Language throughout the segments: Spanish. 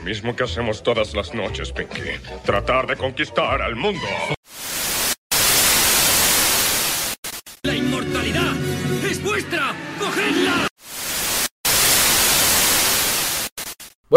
Lo mismo que hacemos todas las noches, Pinky. Tratar de conquistar al mundo.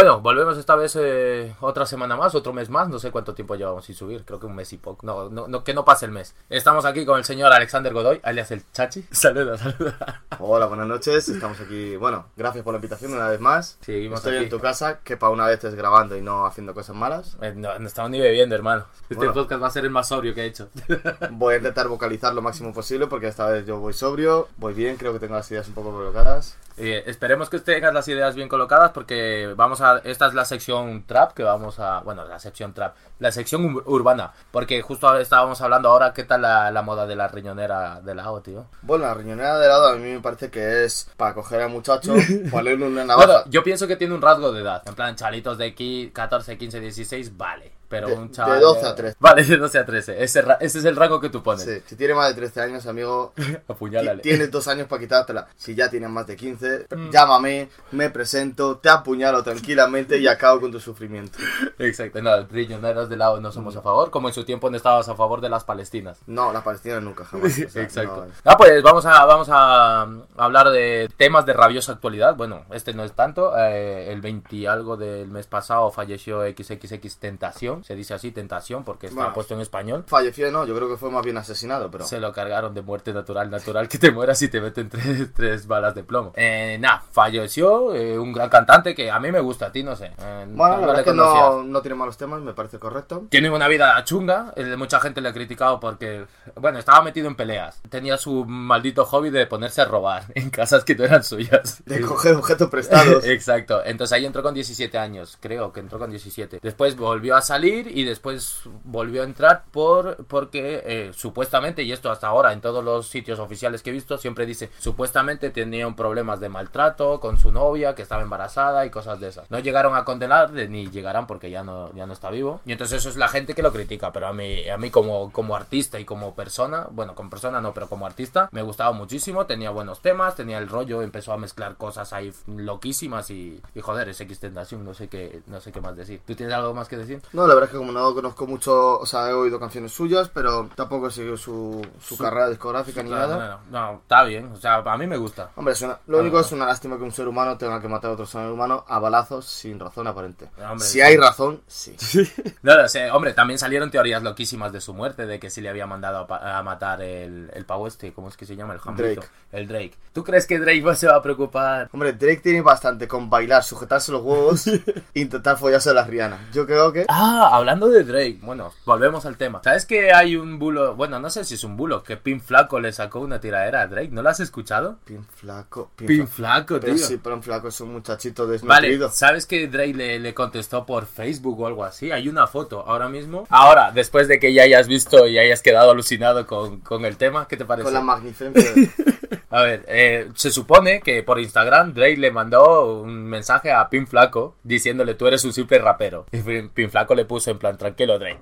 Bueno, volvemos esta vez eh, otra semana más, otro mes más, no sé cuánto tiempo llevamos sin subir, creo que un mes y poco, no, no, no, que no pase el mes. Estamos aquí con el señor Alexander Godoy, alias el Chachi. Saluda, saluda. Hola, buenas noches. Estamos aquí. Bueno, gracias por la invitación una vez más. Seguimos Estoy aquí. en tu casa, que para una vez estés grabando y no haciendo cosas malas. Eh, no, no estamos ni bebiendo, hermano. Este Bueno. podcast va a ser el más sobrio que he hecho. Voy a intentar vocalizar lo máximo posible porque esta vez yo voy sobrio, voy bien, creo que tengo las ideas un poco colocadas. Eh, esperemos que tengas las ideas bien colocadas porque vamos a... Esta es la sección trap que vamos a... Bueno, la sección trap. La sección ur- urbana. Porque justo estábamos hablando ahora qué tal la, la moda de la riñonera de lado, tío. Bueno, la riñonera de lado a mí me parece que es para coger al muchacho, ponerle una navaja. Bueno, yo pienso que tiene un rasgo de edad. En plan, chalitos de aquí, 14, 15, 16, vale. Pero De- un chaval. de 12 a 13. Vale, de 12 a 13. Ese, ese es el rango que tú pones. Sí, si tiene más de 13 años, amigo, Apuñálale. ti- tienes dos años para quitártela. Si ya tienes más de 15, Mm. llámame, me presento, te apuñalo tranquilamente y acabo con tu sufrimiento. Exacto, no, riñoneros de lado no somos a favor. Como en su tiempo no estabas a favor de las palestinas. No, las palestinas nunca, jamás. o sea, Exacto. no. Ah, pues vamos a, vamos a um, hablar de temas de rabiosa actualidad. Bueno, este no es tanto. eh, el 20 y algo del mes pasado falleció XXX Tentación. Se dice así, Tentación, porque está Bueno. puesto en español. Falleció, no, yo creo que fue más bien asesinado, pero... Se lo cargaron de muerte natural, natural, que te mueras y te meten tres, tres balas de plomo. Eh, nah, falleció eh, un gran cantante que a mí me gusta, a ti no sé. Eh, Bueno, la verdad es que no, no tiene malos temas, me parece correcto. Tiene una vida chunga, mucha gente le ha criticado porque, bueno, estaba metido en peleas. Tenía su maldito hobby de ponerse a robar en casas que no eran suyas. De coger objetos prestados. Exacto, entonces ahí entró con 17 años, creo que entró con 17. Después volvió a salir y después volvió a entrar por porque eh, supuestamente, y esto hasta ahora en todos los sitios oficiales que he visto, siempre dice, supuestamente tenía un problemas de maltrato con su novia, que estaba embarazada y cosas de esas. No llegaron a condenar, ni llegarán porque ya no, ya no está vivo. Y entonces eso es la gente que lo critica, pero a mí, a mí como, como artista y como persona, bueno, como persona no, pero como artista, me gustaba muchísimo, tenía buenos temas, tenía el rollo, empezó a mezclar cosas ahí loquísimas y, y joder, es X no sé qué, no sé qué más decir. ¿Tú tienes algo más que decir? No, la verdad es que como no conozco mucho, o sea, he oído canciones suyas, pero tampoco he seguido su, su carrera discográfica ni Claro, nada. No, no, no, está bien, o sea, a mí me gusta. Hombre, es una- lo único es una lástima que un ser humano tenga que matar a otro ser humano a balazos sin razón aparente. Hombre, si sí. hay razón, sí. No lo sé, hombre, también salieron teorías loquísimas de su muerte, de que si le había mandado a, matar el, el pavo este, ¿cómo es que se llama? El Hamilton. Drake. El Drake. ¿Tú crees que Drake no se va a preocupar? Hombre, Drake tiene bastante con bailar, sujetarse los huevos e intentar follarse a las Rihanna. Yo creo que... Ah, hablando de Drake, bueno, volvemos al tema. ¿Sabes que hay un bulo, bueno, no sé si es un bulo, que Pin Flaco le sacó una tiradera a Drake? ¿No lo has escuchado? Pin flaco, pin, Pin flaco. Pero tío. sí, pero un flaco es un muchachito Vale, desnutrido. ¿sabes que Drake le, le contestó por Facebook o algo así? Hay una foto ahora mismo. Ahora, después de que ya hayas visto y hayas quedado alucinado con, con el tema, ¿qué te parece? Con la magnificencia. A ver, eh, se supone que por Instagram Drake le mandó un mensaje a Pin Flaco diciéndole tú eres un simple rapero. Y Pin Flaco le puso en plan tranquilo Drake.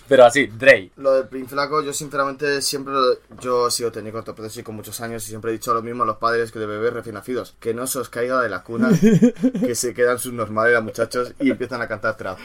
Pero así, Drake. Lo del Pin Flaco, yo sinceramente siempre, yo he sido técnico ortopédico con muchos años y siempre he dicho lo mismo a los padres que de bebés recién nacidos, que no se os caiga de la cuna, que se quedan sus normales muchachos y empiezan a cantar trap.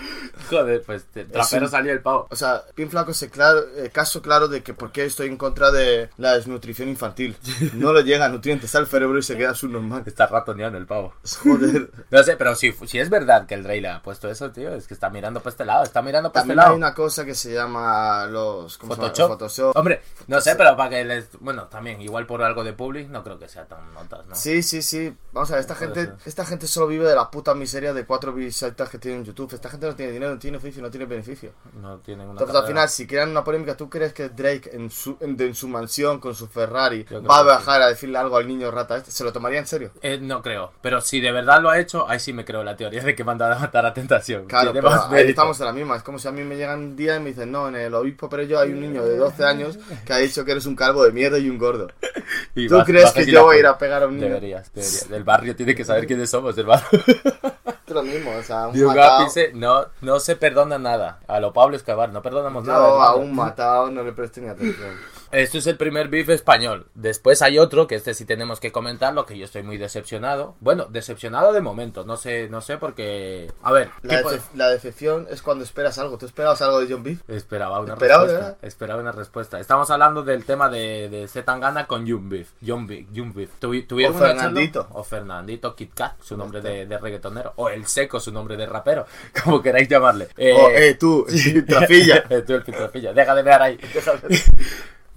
Joder, pues trapero un- salió el pavo. O sea, Pin Flaco es el claro- eh, caso claro de que por qué estoy en contra de la desnutrición infantil. No le llega nutrientes al cerebro y se queda subnormal. Está ratoneando el pavo. Joder. No sé, pero si, si es verdad que el Drake le ha puesto eso, tío, es que está mirando para este lado, está mirando para este También hay una cosa que se llama los ¿cómo se llama? Photoshop. Hombre, no sé, pero para que les... Bueno, también, igual por algo de public, no creo que sea tan notas, ¿no? Sí, sí, sí. Vamos a ver, esta gente, esta gente solo vive de la puta miseria de cuatro visitas que tiene en YouTube. Esta gente no tiene dinero, no tiene oficio, no tiene beneficio. No tienen una Entonces al final, si crean una polémica, ¿tú crees que Drake en su, en, en su mansión con su Ferrari va a sí. bajar a decirle algo al niño rata este? ¿Se lo tomaría en serio? Eh, no creo, pero si de verdad lo ha hecho, ahí sí me creo la teoría de que manda a matar a tentación. Claro, Tiene pero ahí estamos en la misma. Es como si a mí me llegan un día y me dicen, no, en el obispo pero yo hay un niño de 12 años que ha dicho que eres un calvo de mierda y un gordo. Y ¿Tú vas- crees que yo voy a ir a pegar a un niño? Deberías, deberías. Del barrio tiene que saber quiénes somos, del barrio. Es lo mismo, o sea, un matado. ápice, no, no se perdona nada. A lo Pablo Escobar, no perdonamos nada. Yo a un matado no le presté ni atención. Este es el primer beef español. Después hay otro, que este sí tenemos que comentarlo, que yo estoy muy decepcionado. Bueno, decepcionado de momento, no sé, no sé porque... A ver, La, ¿qué po- decep- la decepción es cuando esperas algo. ¿Tú esperabas algo de John Beef? Esperaba una Esperaba, respuesta. ¿verdad? Esperaba una respuesta. Estamos hablando del tema de, de Zetangana con Young Beef. Young Beef. Young Beef. Tuvi- ¿Tuvieron O charla? Fernandito. O Fernandito Kit Kat, su nombre de, de reggaetonero. O El Seco, su nombre de rapero. Como queráis llamarle. Eh, Oh, eh, tú, trafilla. eh, tú el pitrafilla. Deja de ver ahí.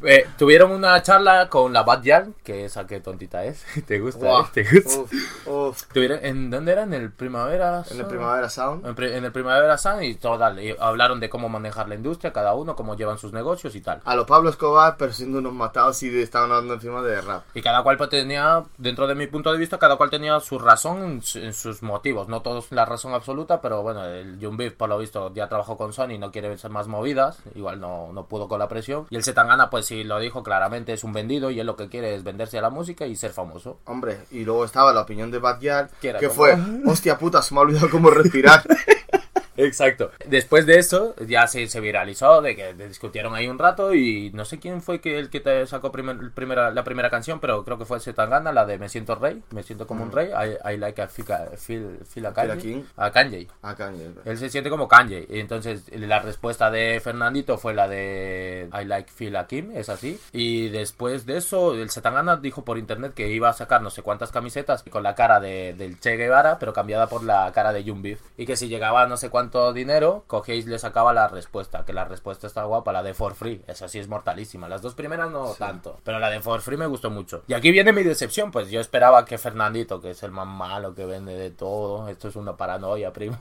Eh, tuvieron una charla con la Bad Yal, que esa que tontita es. ¿Te gusta? Guau. eh? ¿Te gusta? Uf, uf. Tuvieron- ¿En dónde era? ¿En el Primavera? En el Sound? Primavera Sound. En, pri- en el Primavera Sound y todo, y hablaron de cómo manejar la industria, cada uno, cómo llevan sus negocios y tal. A lo Pablo Escobar, pero siendo unos matados y estaban hablando encima de rap. Y cada cual pues, tenía, dentro de mi punto de vista, cada cual tenía su razón en, su- en sus motivos. No todos la razón absoluta, pero bueno, el Young Beef, por lo visto, ya trabajó con Sony, no quiere ser más movidas. Igual no, no pudo con la presión. Y el Setangana, pues sí lo dijo claramente, es un vendido y él lo que quiere es venderse a la música y ser famoso. Hombre, y luego estaba la opinión de Bad Yard, Que era que como- fue, hostia puta, se me ha olvidado cómo respirar. Exacto. Después de eso, ya se, se viralizó, de que discutieron ahí un rato y no sé quién fue que el que te sacó primer- primera, la primera canción, pero creo que fue Zetangana, la de Me siento rey, me siento como un rey, I, I like a feel, feel, feel a Feel a Kanye. A Kanye. Kanye. Él se siente como Kanye. Y entonces la respuesta de Fernandito fue la de I like Phil Akim, es así. Y después de eso, el Setangana dijo por internet que iba a sacar no sé cuántas camisetas con la cara de, del Che Guevara, pero cambiada por la cara de Beef. Y que si llegaba a no sé cuánto dinero, cogéis y le sacaba la respuesta. Que la respuesta está guapa, la de For Free. Esa sí es mortalísima. Las dos primeras no tanto. Pero la de For Free me gustó mucho. Y aquí viene mi decepción, pues yo esperaba que Fernandito, que es el más malo que vende de todo, esto es una paranoia, primo,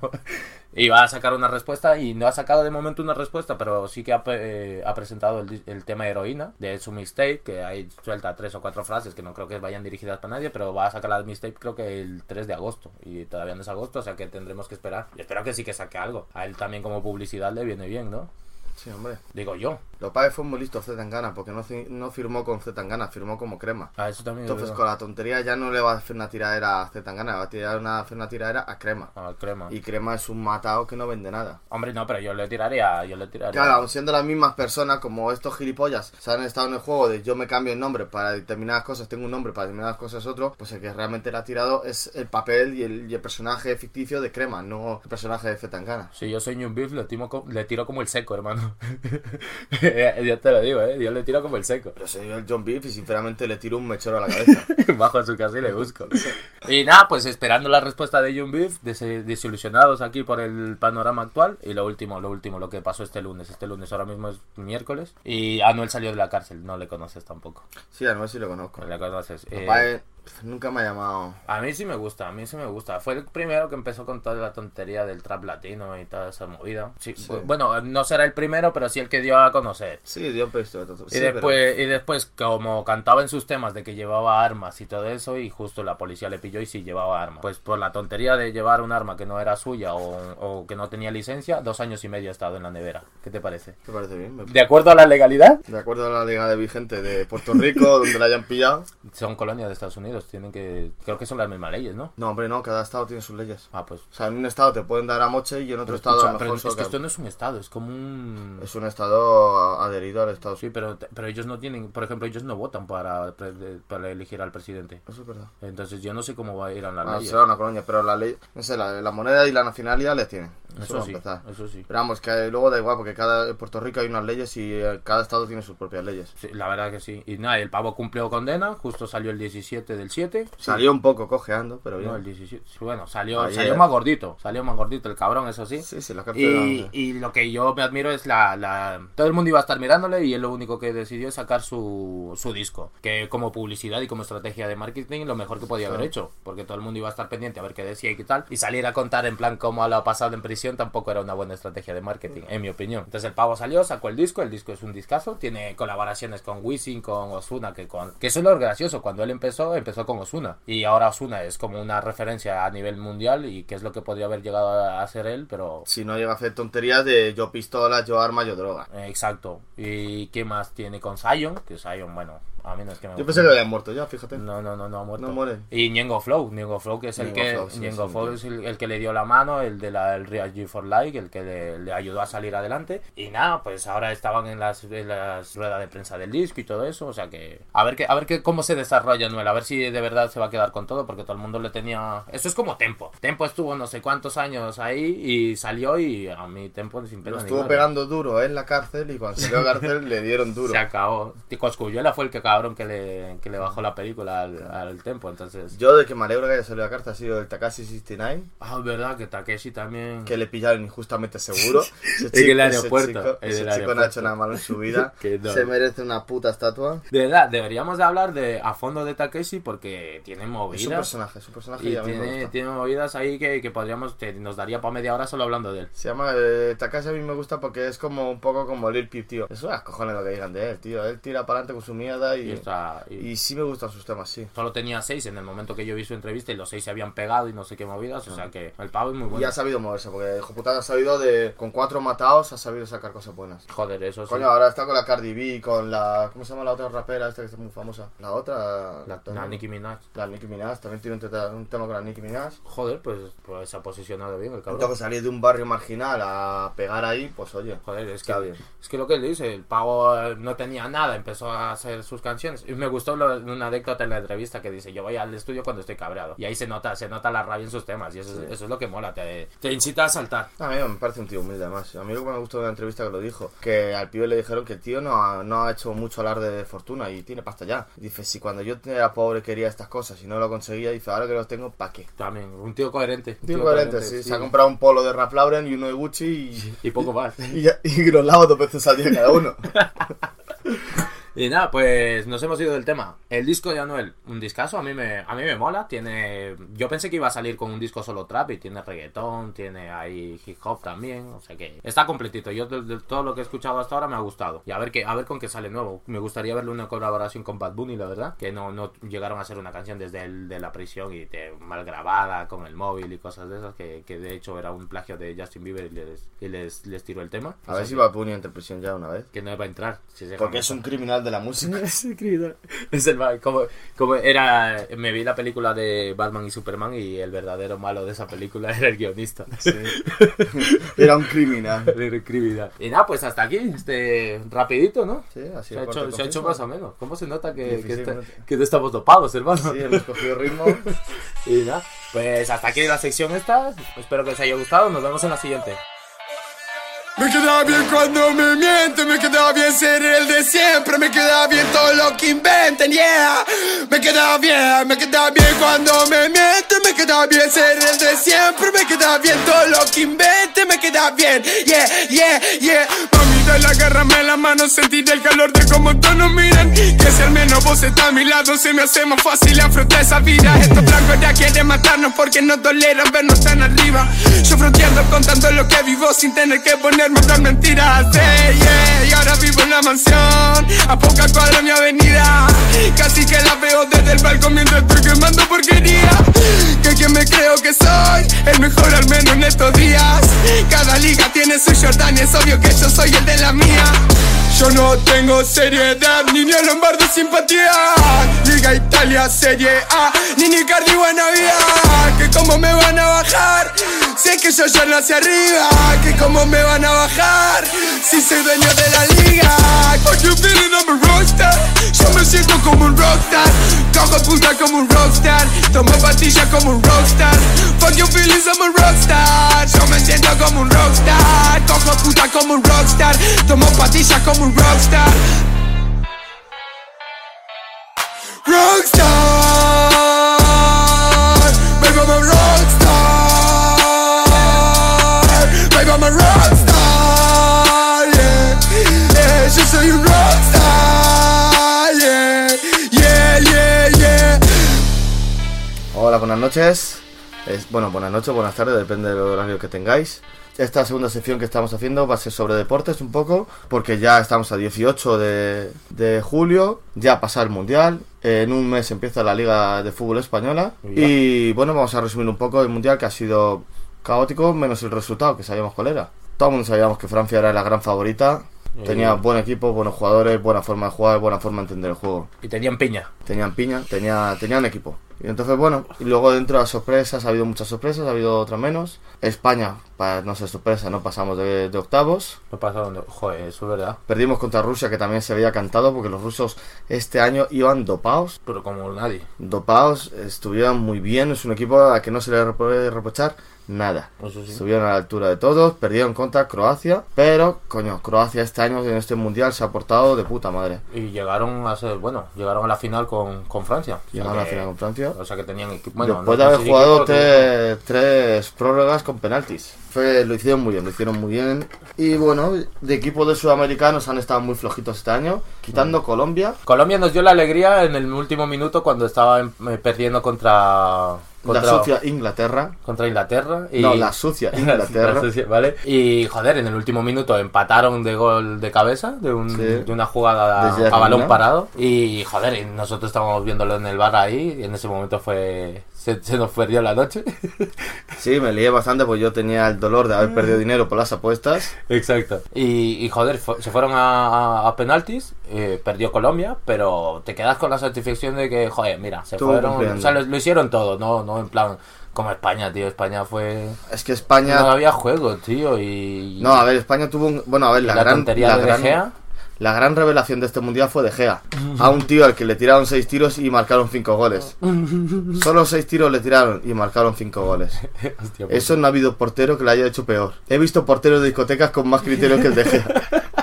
iba a sacar una respuesta y no ha sacado de momento una respuesta, pero sí que ha, eh, ha presentado el, el tema heroína de su mixtape, que ahí suelta tres o cuatro frases que no creo que vayan dirigidas para nadie, pero va a sacar la mixtape creo que el 3 de agosto y todavía no es agosto, o sea que tendremos que esperar. Y espero que sí que saque algo. A él también como publicidad le viene bien, ¿no? Sí, hombre. Digo yo. Lo padre fue muy Zetangana, porque no, no firmó con Zetangana, firmó como crema. A eso también es Entonces con la tontería ya no le va a hacer una tiradera a Zetangana, va a tirar una, hacer una tiradera a crema. Ah, crema. Y crema es un matado que no vende nada. Hombre, no, pero yo le tiraría, yo le tiraría. Claro, aun siendo las mismas personas, como estos gilipollas se han estado en el juego de yo me cambio el nombre para determinadas cosas, tengo un nombre para determinadas cosas otro, pues el que realmente le ha tirado es el papel y el, y el personaje ficticio de Crema, no el personaje de Zetangana. Si yo soy New Beef, le, timo le tiro como el seco, hermano. ya te lo digo, ¿eh? Yo le tiro como el seco. Yo soy el John Beef y sinceramente le tiro un mechero a la cabeza. Bajo a su casa y le busco. Y nada, pues esperando la respuesta de Young Beef, des- desilusionados aquí por el panorama actual. Y lo último, lo último, lo que pasó este lunes. Este lunes ahora mismo es miércoles. Y Anuel salió de la cárcel, no le conoces tampoco. Sí, a no sí lo conozco. No le conoces. Papá, eh, nunca me ha llamado. a mí sí me gusta, a mí sí me gusta. Fue el primero que empezó con toda la tontería del trap latino y toda esa movida. Sí, Sí. bu- Bueno, no será el primero, pero sí el que dio a conocer. Sí, dio pesto. Y después, y después, como cantaba en sus temas de que llevaba armas y todo eso, y justo la policía le pilló y sí llevaba armas. Pues por la tontería de llevar un arma que no era suya o, o que no tenía licencia, dos años y medio ha estado en la nevera. ¿Qué te parece? Me parece bien. me- ¿De acuerdo a la legalidad? De acuerdo a la liga de vigente de Puerto Rico, donde la hayan pillado. Son colonias de Estados Unidos, tienen que... Creo que son las mismas leyes, ¿no? No, hombre, no, cada estado tiene sus leyes. Ah, pues... O sea, en un estado te pueden dar a moche y en otro Pero, estado escucha, a lo pero es que esto no es un estado, es como un... Es un estado adherido al estado. Sí, pero, pero ellos no tienen, por ejemplo, ellos no votan para, para elegir al presidente. Eso es verdad. Entonces yo no sé cómo va a ir a la Ah, ley. será una colonia, pero la ley, no sé, la, la moneda y la nacionalidad les tienen. Eso, sí, empezar. eso sí. Pero vamos, que luego da igual, porque cada, en Puerto Rico hay unas leyes y eh, cada estado tiene sus propias leyes. Sí, la verdad que sí. Y nada, el pavo cumplió condena, justo salió el 17 del 7. Salió un poco cojeando, pero bien. No, el 17. sí, Bueno, salió, Ayer. salió más gordito, salió más gordito el cabrón, eso sí. Sí, sí, la Y, y lo que yo me admiro es la, la... Todo el mundo iba a estar mirándole y él lo único que decidió es sacar su, su disco. Que como publicidad y como estrategia de marketing lo mejor que podía haber hecho. Porque todo el mundo iba a estar pendiente a ver qué decía y qué tal. Y salir a contar en plan cómo lo ha pasado en prisión tampoco era una buena estrategia de marketing, en mi opinión. Entonces el pavo salió, sacó el disco, el disco es un discazo, tiene colaboraciones con Wisin, con Osuna, que con... Que eso es lo gracioso, cuando él empezó, empezó con Osuna. Y ahora Osuna es como una referencia a nivel mundial y que es lo que podría haber llegado a ser él, pero Si no llega a hacer tonterías de yo pistola, yo arma, yo droga. Exacto. ¿Y qué más tiene con Zion? Que Zion, bueno, A mí no es que me Yo pensé que habían muerto ya, fíjate. No, no, no, no ha muerto. No mueren. Y Ñengo Flow, Ñengo Flow, que es el que, Flow, sí, Ñengo sí, Flow sí. es el, el que le dio la mano, el de la, el Real G for Life, el que le, le ayudó a salir adelante. Y nada, pues ahora estaban en las, en las ruedas de prensa del disco y todo eso, o sea que a ver que, a ver que cómo se desarrolla Noel, a ver si de verdad se va a quedar con todo, porque todo el mundo le tenía. Eso es como Tempo. Tempo estuvo no sé cuántos años ahí y salió y a mí Tempo sin pena Lo estuvo pegando duro en la cárcel y cuando salió a la cárcel le dieron duro. Se acabó. Coscuyuela fue el que cabrón que le, que le bajó la película al, al Tempo, entonces. Yo de que me alegro que haya salido a la cárcel ha sido el Takashi 69, Ah, es verdad que Takeshi también. que le pillaron injustamente seguro. Ese En el ese aeropuerto, chico- en ese chico no ha aeropuerto. hecho nada malo en su vida. No. Se merece una puta estatua. De verdad, deberíamos de hablar de a fondo de Takeshi porque tiene Es un movidas. personaje, es un personaje y, tiene, tiene movidas ahí que, que podríamos, que nos daría para media hora solo hablando de él. Se llama eh, Takashi a mí me gusta porque es como un poco como Lil Peep, tío. Eso es cojones lo que digan de él, tío. Él tira para adelante con su mierda Y, y, está- y y sí me gustan sus temas, sí. solo tenía seis en el momento que yo vi su entrevista y los seis se habían pegado y no sé qué movidas. O sea que el pavo es muy Y bueno. ha sabido moverse, porque hijo puta ha sabido de. Con cuatro matados ha sabido sacar cosas buenas. Joder, eso sí. Coño, ahora está con la Cardi B, con la. ¿Cómo se llama la otra rapera esta que está muy famosa? La otra. La, la Nicki Minaj. La Nicki Minaj, también tiene un, tema con la Nicki Minaj. Joder, pues, pues se ha posicionado bien el cabrón. Entonces salir de un barrio marginal a pegar ahí, pues oye. Joder, es que, bien. es que lo que él dice, el pavo eh, no tenía nada, empezó a hacer sus canciones. Y me gustó lo- una anécdota en la entrevista que dice, yo voy al estudio cuando estoy cabreado. Y ahí se nota, se nota la rabia en sus temas. Y eso, es- eso es lo que mola, te, te incita a saltar. A mí me parece un tío humilde además. A mí lo que me gustó de la entrevista que lo dijo, que al pibe le dijeron que el tío no ha, no ha hecho mucho alarde de fortuna y tiene pasta ya. Dice, si cuando yo era pobre quería estas cosas y no lo conseguía, dice, ahora que los tengo, ¿pa' qué? También, un tío coherente. un Tío coherente, sí. sí. Se ha comprado un polo de Ralph Lauren y uno de Gucci y, Y poco más. y, ya- y los lava dos veces al día cada uno. Y nada, pues nos hemos ido del tema. El disco de Anuel, un discazo, a mí me, a mí me mola. Tiene, yo pensé que iba a salir con un disco solo trap y tiene reggaetón, tiene ahí hip hop también, o sea que está completito. Yo de, de todo lo que he escuchado hasta ahora me ha gustado. Y a ver qué, a ver con qué sale nuevo. Me gustaría verle una colaboración con Bad Bunny, la verdad, que no, no llegaron a hacer una canción desde el, de la prisión y de, mal grabada con el móvil y cosas de esas que, que de hecho era un plagio de Justin Bieber y les, y les, les tiró el tema. A O ver si a Puni entre prisión ya una vez. que no va a entrar. si Porque es un criminal de la música. Sí, querido. Es el como, como era me vi la película de Batman y Superman y el verdadero malo de esa película era el guionista. Era un criminal. Era increíble. Y nada, pues hasta aquí, este rapidito, ¿no? Sí, así Se ha, hecho, se ha hecho más o menos. ¿Cómo se nota que, que, está- que no estamos dopados, hermano? Sí, hemos cogido ritmo. Y nada, pues hasta aquí la sección esta. Espero que os haya gustado. Nos vemos en la siguiente. Me queda bien cuando me mienten, me queda bien ser el de siempre, me queda bien todo lo que inventen, yeah. Me queda bien, me queda bien cuando me mienten, me queda bien ser el de siempre, me queda bien todo lo que inventen, me queda bien, yeah, yeah, yeah. Mami, de la agárrame la mano, sentir el calor de cómo todos nos miran. Que si al menos vos estás a mi lado, se me hace más fácil afrontar esa vida. Estos blancos ya quieren matarnos porque no toleran vernos tan arriba. Yo fronteando contando lo que vivo sin tener que ponerme a hablar mentiras. Yeah, y ahora vivo en la mansión, a poca cuadra mi avenida. Casi que la veo desde el balcón mientras estoy quemando porquería. Que quien me creo que soy, el mejor al menos en estos días. Cada liga tiene su Jordan es obvio que yo soy el de la mía. Yo no tengo seriedad, ni ni Lombardo simpatía. Liga Italia, Serie A, ni ni Cardi buena vida. Que como me van a bajar, sé que yo ya nací arriba. Que como me van a bajar, si soy dueño de la liga. Fuck you feeling I'm a rockstar, yo me siento como un rockstar. Cojo puta como un rockstar, tomo pastillas como un rockstar. Fuck you feelings I'm a rockstar, yo me siento como un rockstar. Cojo puta como un rockstar, tomo pastillas como un rockstar. Rockstar, buenas noches. Es, bueno, buenas noches, buenas tardes, depende del horario que tengáis. Esta segunda sección que estamos haciendo va a ser sobre deportes un poco, porque ya estamos a 18 de, de julio, ya pasa el Mundial, en un mes empieza la Liga de Fútbol Española y bueno, vamos a resumir un poco el Mundial que ha sido caótico, menos el resultado, que sabíamos cuál era. Todo el mundo sabíamos que Francia era la gran favorita, Tenía buen equipo, buenos jugadores, buena forma de jugar, buena forma de entender el juego. Y tenían piña. Tenían piña, tenía, tenían equipo. Y entonces, bueno, y luego dentro de las sorpresas, ha habido muchas sorpresas, ha habido otras menos. España, para no ser sorpresa, no pasamos de, de octavos. Me pasaron de... Joder, eso es verdad. Perdimos contra Rusia, que también se había cantado, porque los rusos este año iban dopados. Pero como nadie. Dopados, estuvieron muy bien, es un equipo a que no se le puede reprochar nada. Eso sí. Estuvieron a la altura de todos, perdieron contra Croacia, pero, coño, Croacia este año en este mundial se ha portado de puta madre. Y llegaron a ser... Bueno, llegaron a la final con, con Francia. Llegaron a la final con Francia. O sea que tenían equipo... Bueno, Después no de haber jugado tres, tres prórrogas con penaltis. Fue, lo hicieron muy bien, lo hicieron muy bien. Y bueno, de equipos de sudamericanos han estado muy flojitos este año, Mm. quitando Colombia. Colombia nos dio la alegría en el último minuto cuando estaba em, eh, perdiendo contra... contra La sucia Inglaterra. contra Inglaterra y No, la sucia Inglaterra. La sucia, ¿vale? Y joder, en el último minuto empataron de gol de cabeza, de, un- Sí. de una jugada a, balón parado. Y joder, y nosotros estábamos viéndolo en el bar ahí, y en ese momento fue. Se, se nos perdió la noche. Sí, me lié bastante porque yo tenía el dolor de haber perdido dinero por las apuestas. Exacto. Y, y, joder, se fueron a, penaltis, eh, perdió Colombia, pero te quedas con la satisfacción de que, joder, mira, se Estuvo fueron. cumpliendo. O sea, lo, lo hicieron todo, no, no en plan como España, tío. España fue. Es que No España... había juego, tío. Y. No, a ver, España tuvo un... Bueno, a ver, la, la gran... tontería la de gran- De Gea. La gran revelación de este mundial fue De Gea. A un tío al que le tiraron seis tiros y marcaron cinco goles. Solo seis tiros le tiraron y marcaron cinco goles. Hostia. Eso no ha habido portero que lo haya hecho peor. He visto porteros de discotecas con más criterio que el de Gea.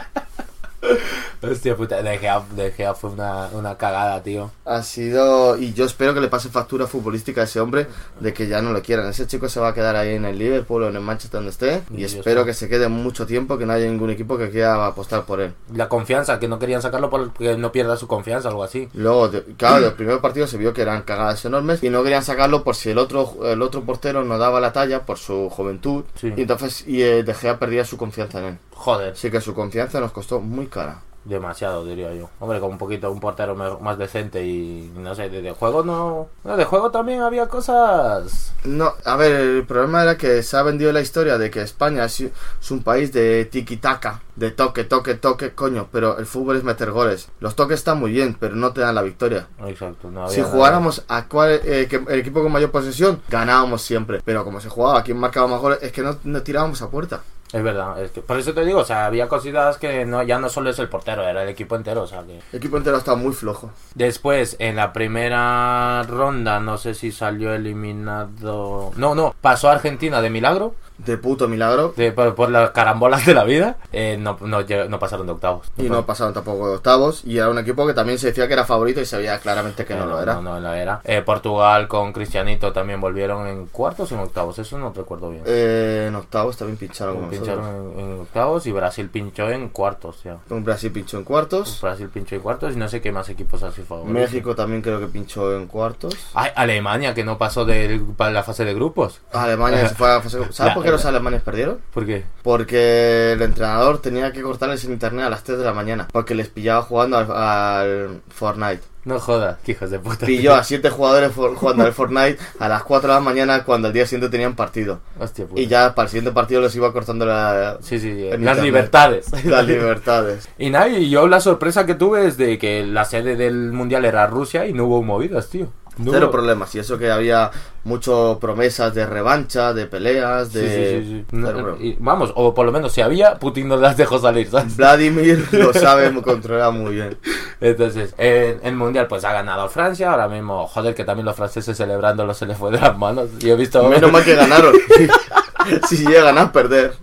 Hostia puta, De Gea, De Gea fue una, una cagada, tío. Ha sido... Y yo espero que le pase factura futbolística a ese hombre de que ya no lo quieran. Ese chico se va a quedar ahí en el Liverpool o en el Manchester donde esté. Y espero que se quede mucho tiempo, que no haya ningún equipo que quiera apostar por él. La confianza, que no querían sacarlo porque no pierda su confianza, algo así. Luego, claro, del primer partido se vio que eran cagadas enormes y no querían sacarlo por si el otro el otro portero no daba la talla por su juventud. Sí. Y entonces y, eh, De Gea perdía su confianza en él. Joder, Así que su confianza nos costó muy cara. Demasiado diría yo. Hombre, con un poquito, un portero más decente y no sé, de, de juego no... no, De juego también había cosas... No, a ver, el problema era que se ha vendido la historia de que España es, es un país de tiki-taka, de toque, toque, toque, coño, pero el fútbol es meter goles. Los toques están muy bien, pero no te dan la victoria. Exacto, no había Si nada. jugáramos a cuál, eh, que- el equipo con mayor posesión, ganábamos siempre. Pero como se jugaba, quién marcaba más goles, es que no, no tirábamos a puerta. Es verdad, es que por eso te digo, o sea, había cositas que no, ya no solo es el portero, era el equipo entero, o sea que... El equipo entero estaba muy flojo. Después, en la primera ronda, no sé si salió eliminado... No, no, pasó Argentina de milagro, De puto milagro. de- por, por las carambolas de la vida, eh, no, no, no pasaron de octavos. Y no pasaron tampoco de octavos. Y era un equipo que también se decía que era favorito y se veía claramente que no lo era. No, no lo era. Eh, Portugal con Cristianito también volvieron en cuartos o en octavos, eso no recuerdo bien. Eh, en octavos también pincharon Pincharon en, en octavos y Brasil pinchó en cuartos, ya. Un Brasil pinchó en cuartos. Brasil pinchó en cuartos y no sé qué más equipos así favoritos. México también creo que pinchó en cuartos. Ay, Alemania que no pasó de la fase de grupos. Alemania se fue a la fase- ¿Sabes La- por qué los alemanes perdieron? ¿Por qué? Porque el entrenador tenía que cortarles el internet a las 3 de la mañana. Porque les pillaba jugando al, al Fortnite. No jodas, que hijos de puta. Pilló a 7 jugadores jugando al Fortnite a las 4 de la mañana cuando al día siguiente tenían partido. Hostia puta. Y ya para el siguiente partido les iba cortando la, Sí, sí, sí. en Las libertades. las libertades. Y nada, y yo la sorpresa que tuve es de que la sede del mundial era Rusia y no hubo movidas, tío. No Cero problemas. Y eso que había mucho promesas de revancha, de peleas, de... sí, sí, sí. No, y vamos, o por lo menos si había, Putin no las dejó salir, ¿sabes? Vladimir lo sabe controlar muy bien. Entonces, en el mundial pues ha ganado Francia, ahora mismo, joder, que también los franceses celebrándolo se les fue de las manos. Yo he visto... Menos mal que ganaron. si llegan a perder.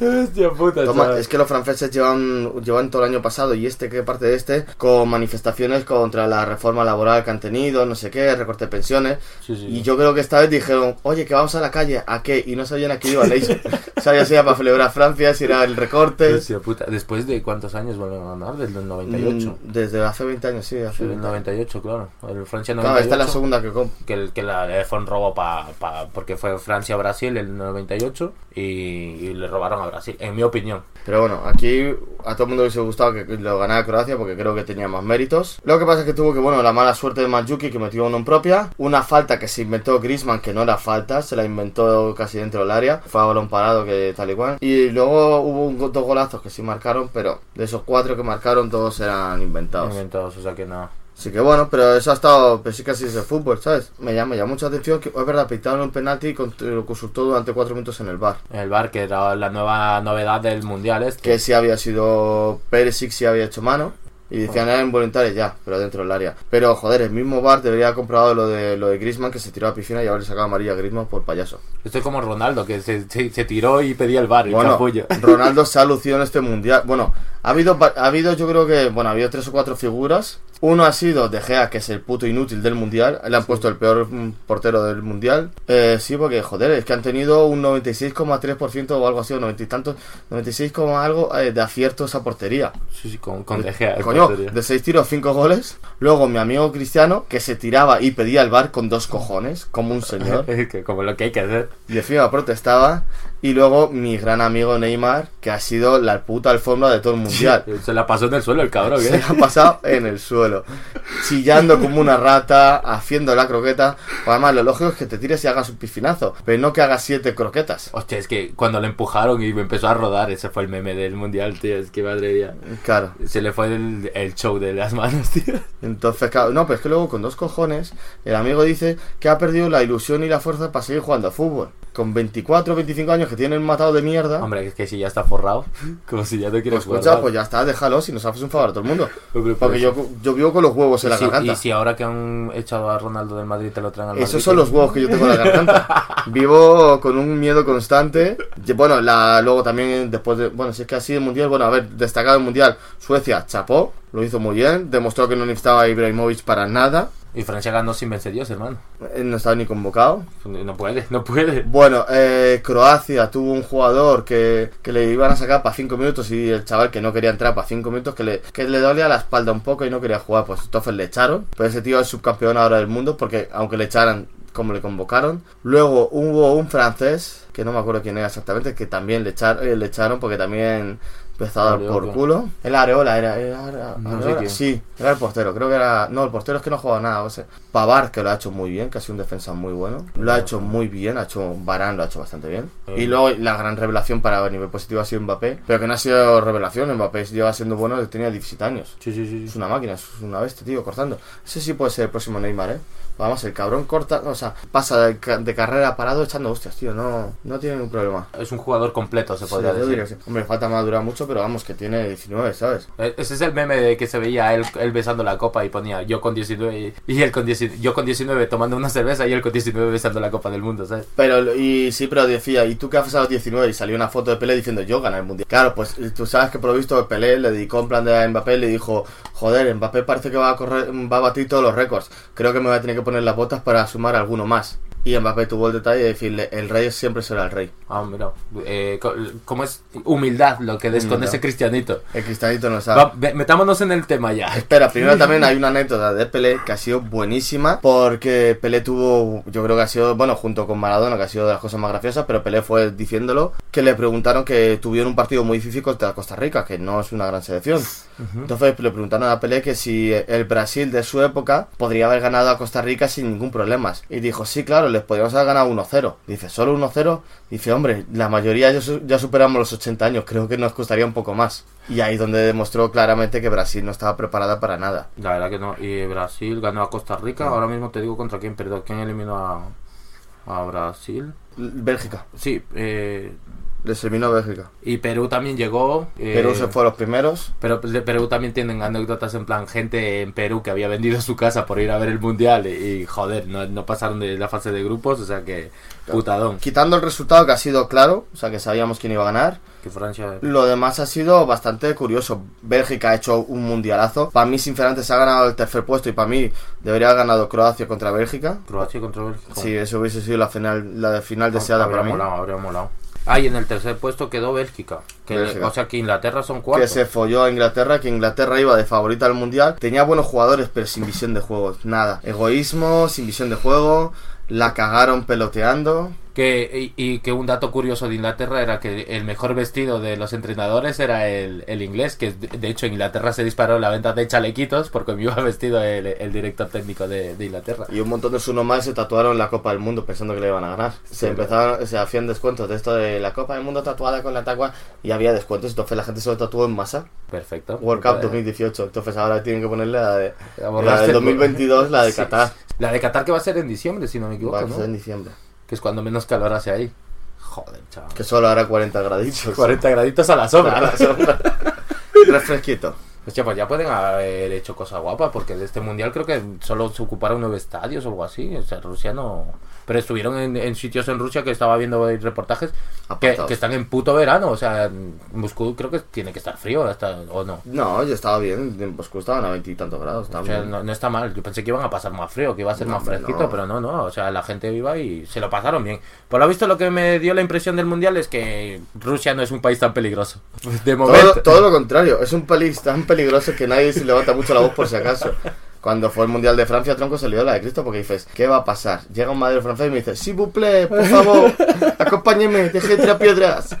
Hostia puta, Toma, es que los franceses llevan, llevan todo el año pasado y este que parte de este con manifestaciones contra la reforma laboral que han tenido, no sé qué, recorte de pensiones. Sí, sí. Y yo creo que esta vez dijeron, oye, que vamos a la calle, ¿a qué? Y no sabían a qué iban ellos. Sabían si era para celebrar Francia, si era el recorte. Hostia puta. Después de cuántos años vuelven a ganar, desde el 98. Mm, Desde hace 20 años, sí, hace Desde el 20 años. 98, claro. El Francia 98. Claro, esta es la segunda que compro. que, el- que la, fue un robo pa, pa- porque fue Francia-Brasil el 98 y, y le robaron a Brasil, en mi opinión. Pero bueno, aquí a todo el mundo le hubiese gustado que lo ganara Croacia porque creo que tenía más méritos. Lo que pasa es que tuvo que, bueno, la mala suerte de Mandzukic que metió uno en propia. Una falta que se inventó Griezmann que no era falta, se la inventó casi dentro del área. Fue a balón parado que tal y cual. Y luego hubo un, dos golazos que sí marcaron, pero de esos cuatro que marcaron todos eran inventados. Inventados, o sea que no. Así que bueno, pero eso ha estado, pero sí que así es el fútbol, ¿sabes? Me llama, me llama mucha atención que es verdad, pitaron un penalti y con- lo consultó durante cuatro minutos en el bar. El bar, que era la nueva novedad del mundial este. Que sí había sido Perisic, sí había hecho mano. Y decían eran voluntarios ya, pero dentro del área. Pero joder, el mismo bar debería haber comprobado lo de lo de Griezmann que se tiró a la piscina y haberle sacado amarilla a Griezmann por payaso. Esto es como Ronaldo, que se, se- se tiró y pedía el bar, el Bueno, capullo. Ronaldo se ha lucido en este mundial. Bueno, ha habido, ha habido yo creo que, bueno, ha habido tres o cuatro figuras. Uno ha sido De Gea, que es el puto inútil del mundial. Le han puesto el peor mm, portero del mundial. Eh, sí, porque joder, es que han tenido un 96,3% o algo así, o 90 y tantos, 96, como algo eh, de acierto esa portería. Sí, sí, con, con De Gea, Coño, portería. de 6 tiros, 5 goles. Luego mi amigo Cristiano, que se tiraba y pedía el bar con dos cojones, como un señor. Como lo que hay que hacer. Y encima protestaba. Y luego mi gran amigo Neymar, que ha sido la puta alfombra de todo el mundial. Se la pasó en el suelo el cabrón, Se ¿eh? la ha pasado en el suelo, chillando como una rata, haciendo la croqueta. Además, lo lógico es que te tires y hagas un piscinazo, pero no que hagas siete croquetas. Hostia, es que cuando le empujaron y empezó a rodar, ese fue el meme del mundial, tío. Es que madre mía. Claro. Se le fue el, el show de las manos, tío. Entonces, claro, no, pero es que luego con dos cojones, el amigo dice que ha perdido la ilusión y la fuerza para seguir jugando a fútbol. Con 24 o 25 años que tienen matado de mierda. Hombre, es que si ya está forrado, como si ya no quiere Pues escucha, nada. pues ya está, déjalo si nos haces un favor a todo el mundo. Hombre, Porque pues- yo, yo vivo con los huevos en la Sí, garganta. y si ahora que han echado a Ronaldo del Madrid te lo traen al Madrid. Esos son los huevos que yo tengo en la garganta. Vivo con un miedo constante. Y Bueno, la, luego también después de... Bueno, si es que así el Mundial... Bueno, a ver, destacado el Mundial. Suecia chapó, lo hizo muy bien. Demostró que no necesitaba a Ibrahimovic para nada. Y Francia ganó sin vencer Dios, hermano. Eh, No estaba ni convocado. No puede, no puede. Bueno, eh, Croacia tuvo un jugador que, que le iban a sacar para 5 minutos y el chaval que no quería entrar para 5 minutos, que le, que le dolía la espalda un poco y no quería jugar, pues entonces le echaron. Pero ese tío es subcampeón ahora del mundo porque aunque le echaran como le convocaron. Luego hubo un francés, que no me acuerdo quién era exactamente, que también le, echar- eh, le echaron porque también empezó a dar por culo. El Areola era, era, era- No Areola, sí, era el portero, creo que era, no, el portero es que no juega nada, o sea, Pavar que lo ha hecho muy bien, que ha sido un defensa muy bueno, lo ha hecho muy bien, ha hecho Barán lo ha hecho bastante bien. Y luego la gran revelación para nivel positivo ha sido Mbappé, pero que no ha sido revelación, Mbappé lleva siendo bueno desde tenía 17 años. Sí, sí, sí. Es una máquina, es una bestia, tío, cortando. Ese sí puede ser el próximo Neymar, ¿eh? Vamos, el cabrón corta, o sea, pasa de, ca- de carrera parado echando hostias, tío, no, no tiene ningún problema. Es un jugador completo, se podría Sí, decir. sí. Hombre, falta madurar mucho, pero vamos, que tiene 19, ¿sabes? Eh, Ese es el meme de que se veía él, él besando la copa y ponía yo con 19 y, él con 19, yo con 19 tomando una cerveza y él con 19 besando la copa del mundo, ¿sabes? Pero, y sí, pero decía, ¿y tú qué haces a los 19? Y salió una foto de Pelé diciendo, yo gané el mundial. Claro, pues tú sabes que por lo visto Pelé le dedicó en plan de a Mbappé y le dijo, joder, Mbappé parece que va a correr, va a batir todos los récords. Creo que me voy a tener que poner las botas para sumar alguno más. Y Mbappé tuvo el detalle de decirle, el rey siempre será el rey. Ah, mira, eh, ¿cómo es humildad lo que esconde Humildad. ese cristianito? El cristianito no sabe. Va, metámonos en el tema ya. Espera, primero también hay una anécdota de Pelé que ha sido buenísima porque Pelé tuvo, yo creo que ha sido, bueno, junto con Maradona, que ha sido de las cosas más graciosas, pero Pelé fue diciéndolo que le preguntaron que tuvieron un partido muy difícil contra Costa Rica, que no es una gran selección. Entonces le preguntaron a Pelé que si el Brasil de su época podría haber ganado a Costa Rica sin ningún problema. Y dijo, sí, claro, les podríamos haber ganado 1-0. Dice, ¿solo 1-0? Dice, hombre, la mayoría ya, su- ya superamos los 80 años, creo que nos costaría un poco más. Y ahí donde demostró claramente que Brasil no estaba preparada para nada. La verdad que no. Y Brasil ganó a Costa Rica. Ahora mismo te digo contra quién, perdón, quién eliminó a, a Brasil. Bélgica, Sí, eh, les eliminó Bélgica. y Perú también llegó. eh, Perú se fue a los primeros. Pero de Perú también tienen anécdotas en plan gente en Perú que había vendido su casa por ir a ver el mundial y, y, joder, no, no pasaron de la fase de grupos, o sea que putadón. Quitando el resultado que ha sido claro, o sea que sabíamos quién iba a ganar, Que Francia lo demás ha sido bastante curioso. Bélgica ha hecho un mundialazo. Para mí, sinceramente, se ha ganado el tercer puesto y para mí debería haber ganado Croacia contra Bélgica. Croacia contra Bélgica. Si eso hubiese sido la final, la final deseada habría para mí. molado, habría molado. Ah, y en el tercer puesto quedó Bélgica. Que, Bélgica. O sea que Inglaterra son Que cuatro. se folló a Inglaterra, que Inglaterra iba de favorita al mundial. Tenía buenos jugadores, pero sin visión de juego. Nada. Egoísmo, sin visión de juego. La cagaron peloteando. Que, y, y que un dato curioso de Inglaterra era que el mejor vestido de los entrenadores era el, el inglés, que de hecho en Inglaterra se disparó la venta de chalequitos porque me iba vestido el, el director técnico de, de Inglaterra. Y un montón de sus nomás se tatuaron la Copa del Mundo pensando que le iban a ganar. Se empezaron, se hacían descuentos de esto de la Copa del Mundo tatuada con la tagua y había descuentos, entonces la gente se lo tatuó en masa. Perfecto. World Cup Eh, 2018, entonces ahora tienen que ponerle la de la borrarse del el- 2022, la de Sí. Qatar. La de Qatar que va a ser en diciembre, si no me equivoco, Va a ¿no? ser en diciembre. Que es cuando menos calor hace ahí. Joder, chaval. Que solo hará 40 graditos. 40 graditos a la sombra. A la sombra. Refresquito. Hostia, pues ya pueden haber hecho cosas guapas, porque de este mundial creo que solo se ocuparon nueve estadios o algo así. O sea, Rusia no. Pero estuvieron en, en sitios en Rusia que estaba viendo reportajes que, están en puto verano. O sea, Moscú creo que tiene que estar frío, hasta, o no. No, yo estaba bien. En Moscú estaban a veintitantos grados. O sea, no, no está mal. Yo pensé que iban a pasar más frío, que iba a ser No, más fresquito, no. pero no, no. O sea, la gente iba y se lo pasaron bien. Por lo visto, lo que me dio la impresión del mundial es que Rusia no es un país tan peligroso. De momento. Todo, todo lo contrario, es un país tan peligroso que nadie se levanta mucho la voz por si acaso. Cuando fue el Mundial de Francia, Tronco se lió la de Cristo porque dices, ¿qué va a pasar? Llega un madre francés y me dice, si vous plaît, por favor, acompáñeme, deje de tirar piedras.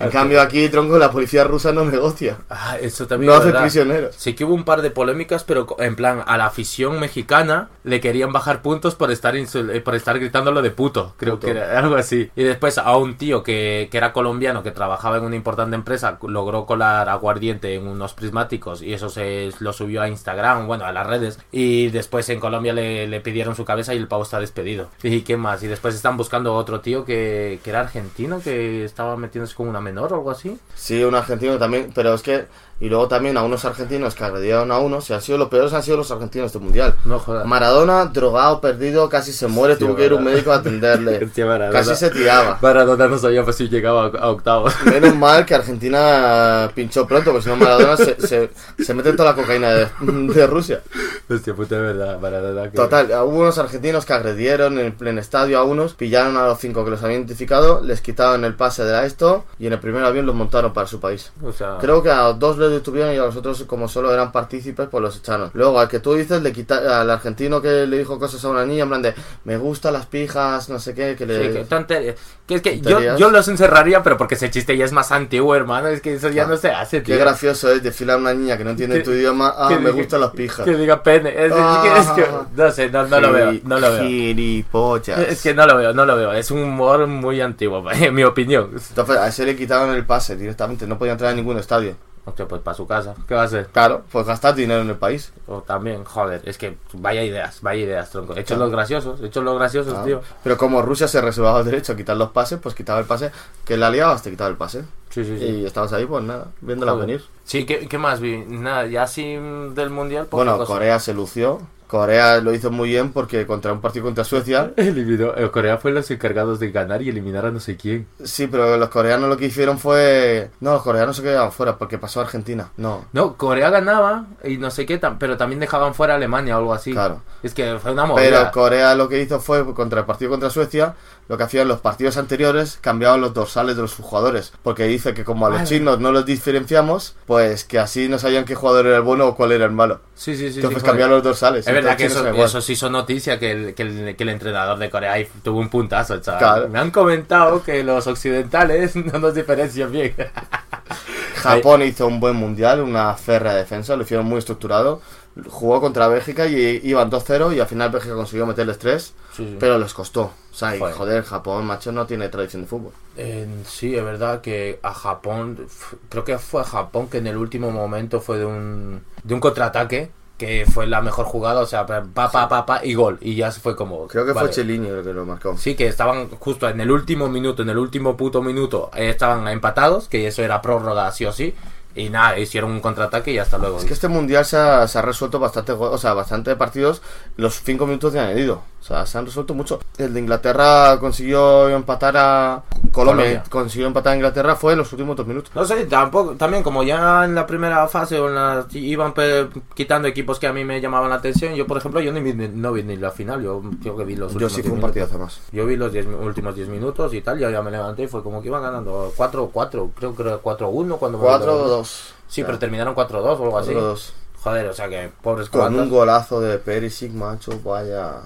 En cambio aquí, Tronco, la policía rusa no negocia. Ah, eso también No hace verdad. prisioneros. Sí que hubo un par de polémicas, pero en plan, a la afición mexicana le querían bajar puntos por estar eh, por estar gritándolo de puto, creo Puto. que era algo así. Y después a un tío que, que era colombiano, que trabajaba en una importante empresa, logró colar aguardiente en unos prismáticos y eso se lo subió a Instagram, bueno, a las redes. Y después en Colombia le, le pidieron su cabeza y el pavo está despedido. ¿Y qué más? Y después están buscando otro tío que, que era argentino, que estaba metiéndose con una menor o algo así. Sí, un argentino también, pero es que... Y luego también a unos argentinos que agredieron a unos, y han sido los peores han sido los argentinos de mundial. No jodas. Maradona, drogado, perdido, casi se muere, tuvo que ir un médico a atenderle. Casi se tiraba. Maradona no sabía pues, si llegaba a, octavos. Menos mal que Argentina pinchó pronto, porque si no Maradona se, se, se mete toda la cocaína de, de Rusia. Hostia, puta de verdad, Maradona. que- Total, hubo unos argentinos que agredieron en el estadio a unos, pillaron a los cinco que los habían identificado, les quitaron el pase de la esto y en el primer avión los montaron para su país. O sea, Creo que a dos les detuvieron y a los otros, como solo eran partícipes, pues los echaron. Luego, al que tú dices, le quita, al argentino que le dijo cosas a una niña, en plan de, me gustan las pijas, no sé qué, que le... sí, que tontería. Que es que yo, yo los encerraría, pero porque ese chiste ya es más antiguo, hermano. Es que eso ya Ah, no se hace, tío. Qué gracioso es desfilar a una niña que no entiende Que- tu idioma, ah, me diga- gustan las pijas. Que diga pene. Es, que, es que- no sé, no, no lo veo, no lo veo. Gilipollas. Es que no lo veo, no lo veo. Es un humor muy antiguo, en mi opinión. Entonces, a ese le quitaron el pase directamente, no podía entrar a ningún estadio. Hostia, pues para su casa. ¿Qué va a hacer? Claro, pues gastar dinero en el país. O también, joder, es que vaya ideas, vaya ideas, tronco. Hechos los graciosos, hechos los graciosos, tío. Pero como Rusia se reservaba el derecho a quitar los pases, pues quitaba el pase. Que la liabas, te quitaba el pase. Sí, sí, sí. Y estabas ahí, pues nada, viéndola Joder. venir. Sí, ¿qué, qué más vi? Nada, ya así mm, del mundial. poca Bueno. Corea se lució. Corea lo hizo muy bien porque contra un partido contra Suecia. Eliminó, eh, Corea fue los encargados de ganar y eliminar a no sé quién. Sí, pero los coreanos lo que hicieron fue. No, los coreanos se quedaron fuera porque pasó a Argentina. No. No, Corea ganaba y no sé qué, pero también dejaban fuera a Alemania o algo así. Claro. Es que fue una Pero movida. Corea lo que hizo fue contra el partido contra Suecia. Lo que hacían los partidos anteriores cambiaban los dorsales de los jugadores. Porque dice que como a los Vale. chinos no los diferenciamos, pues que así no sabían qué jugador era el bueno o cuál era el malo. sí, sí, sí. Entonces sí, cambiaron los dorsales. Es verdad que eso, eso sí hizo noticia que el, que, el, que el entrenador de Corea ahí tuvo un puntazo, chaval. Claro. Me han comentado que los occidentales no nos diferencian bien. Japón hizo un buen mundial, una férrea defensa, lo hicieron muy estructurado. Jugó contra Bélgica y iban 2-0 y al final Bélgica consiguió meterles 3, Sí, sí. pero les costó. O sea, y Joder. Japón, macho, no tiene tradición de fútbol. Eh, sí, es verdad que a Japón, creo que fue a Japón que en el último momento fue de un, de un contraataque, que fue la mejor jugada, o sea, pa, pa, pa, pa, y gol. Y ya se fue como... Creo que vale. fue Chelini el que lo marcó. Sí, que estaban justo en el último minuto, en el último puto minuto, eh, estaban empatados, que eso era prórroga sí o sí. Y nada, hicieron un contraataque y hasta luego. Es que este mundial se ha, resuelto bastante, o sea, bastante partidos los 5 minutos de añadido. O sea, se han resuelto mucho. El de Inglaterra consiguió empatar a Colombia, Colombia. consiguió empatar a Inglaterra fue en los últimos dos minutos. No sé, tampoco, también como ya en la primera fase o en la- iban pe- quitando equipos que a mí me llamaban la atención, yo por ejemplo yo ni vi- no vi ni la final, yo creo que vi los Yo sí 10 fue un partidazo más. Yo vi los 10 mi- últimos 10 minutos y tal, yo ya me levanté y fue como que iban ganando 4-4, creo que era 4-1 cuando me 4-2. Sí, pero terminaron 4-2 o algo así. 4-2. Joder, o sea que pobres Con un golazo de Perisic, macho, vaya.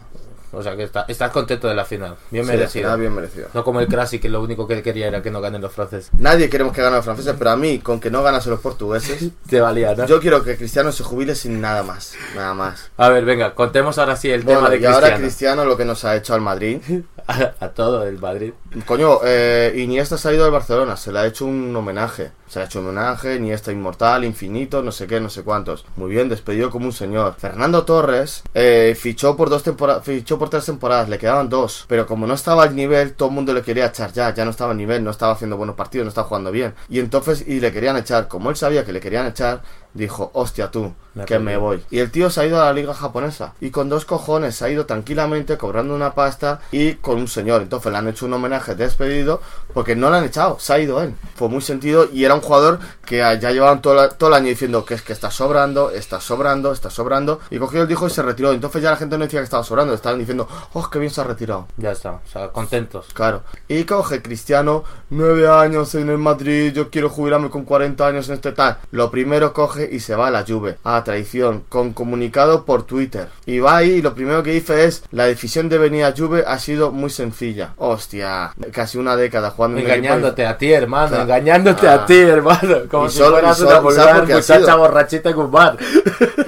O sea que está- estás contento de la final. Bien Sí, merecido. nada bien merecido. No como el Crasi, que lo único que quería era que no ganen los franceses. Nadie queremos que ganen los franceses, pero a mí, con que no ganasen los portugueses, Te valía, ¿no? yo quiero que Cristiano se jubile sin nada más. Nada más. A ver, venga, contemos ahora sí el tema de y Cristiano. ahora Cristiano lo que nos ha hecho al Madrid. a, a todo el Madrid. Coño, eh, Iniesta se ha ido del Barcelona, se le ha hecho un homenaje. Se ha hecho homenaje, Iniesta inmortal, infinito, no sé qué, no sé cuántos. Muy bien, despedido como un señor. Fernando Torres eh, fichó por dos fichó por tres temporadas, le quedaban dos. Pero como no estaba al nivel, todo el mundo le quería echar ya, ya no estaba al nivel, no estaba haciendo buenos partidos, no estaba jugando bien. Y entonces, y le querían echar, como él sabía que le querían echar, dijo, hostia tú, Me que me voy. Y el tío se ha ido a la liga japonesa. Y con dos cojones se ha ido tranquilamente cobrando una pasta y con un señor. Entonces le han hecho un homenaje despedido porque no le han echado, se ha ido él. Fue muy sentido y era un jugador que ya llevaban todo, la- todo el año diciendo que es que está sobrando, está sobrando, está sobrando. Y cogió el dijo y se retiró. Entonces ya la gente no decía que estaba sobrando, estaban diciendo, oh, qué bien se ha retirado. Ya está, o sea, contentos. Claro. Y coge Cristiano, nueve años en el Madrid, yo quiero jubilarme con 40 años en este tal. Lo primero coge y se va a la Juve, a traición, con comunicado por Twitter. Y va ahí y lo primero que dice es, la decisión de venir a Juve ha sido muy sencilla. Hostia, casi una década jugando en Engañándote a ti, hermano, Claro. engañándote Ah. a ti, hermano. Como Y si solo- fueras y solo- ¿sabes vulgar por qué ha muchacha borrachita en un bar.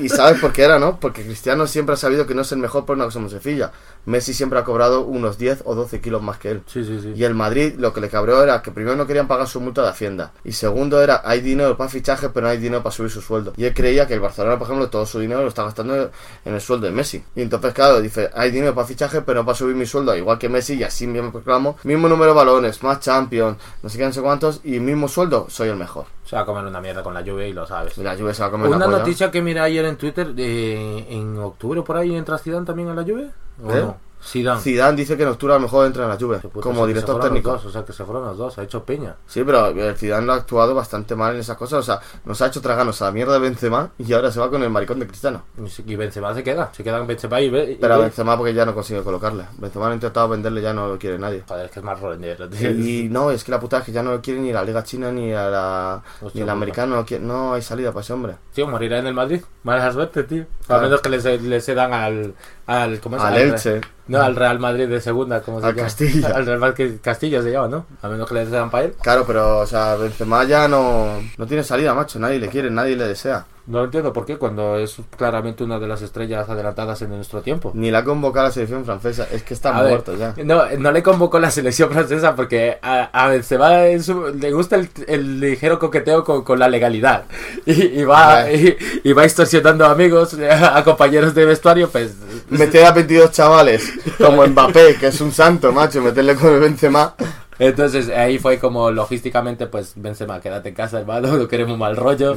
¿Y sabes por qué era, no? Porque Cristiano siempre ha sabido que no es el mejor por una cosa muy sencilla. Messi siempre ha cobrado unos 10 o 12 kilos más que él. Sí, sí, sí. Y el Madrid lo que le cabreó era que primero no querían pagar su multa de Hacienda. Y segundo era, hay dinero para fichaje, pero no hay dinero para subir su sueldo. Y él creía que el Barcelona, por ejemplo, todo su dinero lo está gastando en el sueldo de Messi. Y entonces, claro, dice, hay dinero para fichaje, pero no para subir mi sueldo, igual que Messi, y así me proclamo. Mismo número de balones, más Champions, no sé qué, no sé cuántos, y mismo sueldo, soy el mejor. Se va a comer una mierda con la lluvia y lo sabes. La Juve se va a comer Una noticia que miré ayer en Twitter, eh, en octubre por ahí entra Zidane también a la lluvia. ¿O ¿Eh? no? Zidane. Zidane dice que en octubre a lo mejor entra en la Juve, como se director técnico. Dos, o sea, que se fueron los dos, ha hecho peña. Sí, pero el Zidane lo ha actuado bastante mal en esas cosas. O sea, nos ha hecho tragarnos a la mierda de Benzema y ahora se va con el maricón de Cristiano. Y se- Benzema se queda, se queda en Benzema y, y Pero a Benzema porque ya no consigue colocarle. Benzema ha intentado venderle ya no lo quiere nadie. Joder, es que es más rolendero, tío. Y no, es que la puta es que ya no lo quiere ni la Liga China ni a la Hostia ni el americano. No, quiere- no hay salida para ese hombre. Tío, morirá en el Madrid. Mala suerte, tío. A Claro. menos que les, les dan al. Al ¿Cómo? Al Elche. No, al Real Madrid de segunda. ¿cómo se Al llama? Castilla. Al Real Madrid Castilla se llama, ¿no? A menos que les dan para él. Claro, pero o sea, Benzema ya no, no tiene salida, macho. Nadie le quiere, nadie le desea. No entiendo por qué, cuando es claramente una de las estrellas adelantadas en nuestro tiempo. Ni la ha convocado a la selección francesa. Es que está A ver, muerto ya. No, no le convocó la selección francesa porque a, a Benzema en su- le gusta el, el ligero coqueteo con, con la legalidad. Y, y va, y, y va extorsionando amigos, a compañeros de vestuario, pues... Meter a 22 chavales como Mbappé, que es un santo, macho, meterle con el Benzema. Entonces ahí fue como logísticamente, pues Benzema, quédate en casa, hermano, no queremos mal rollo.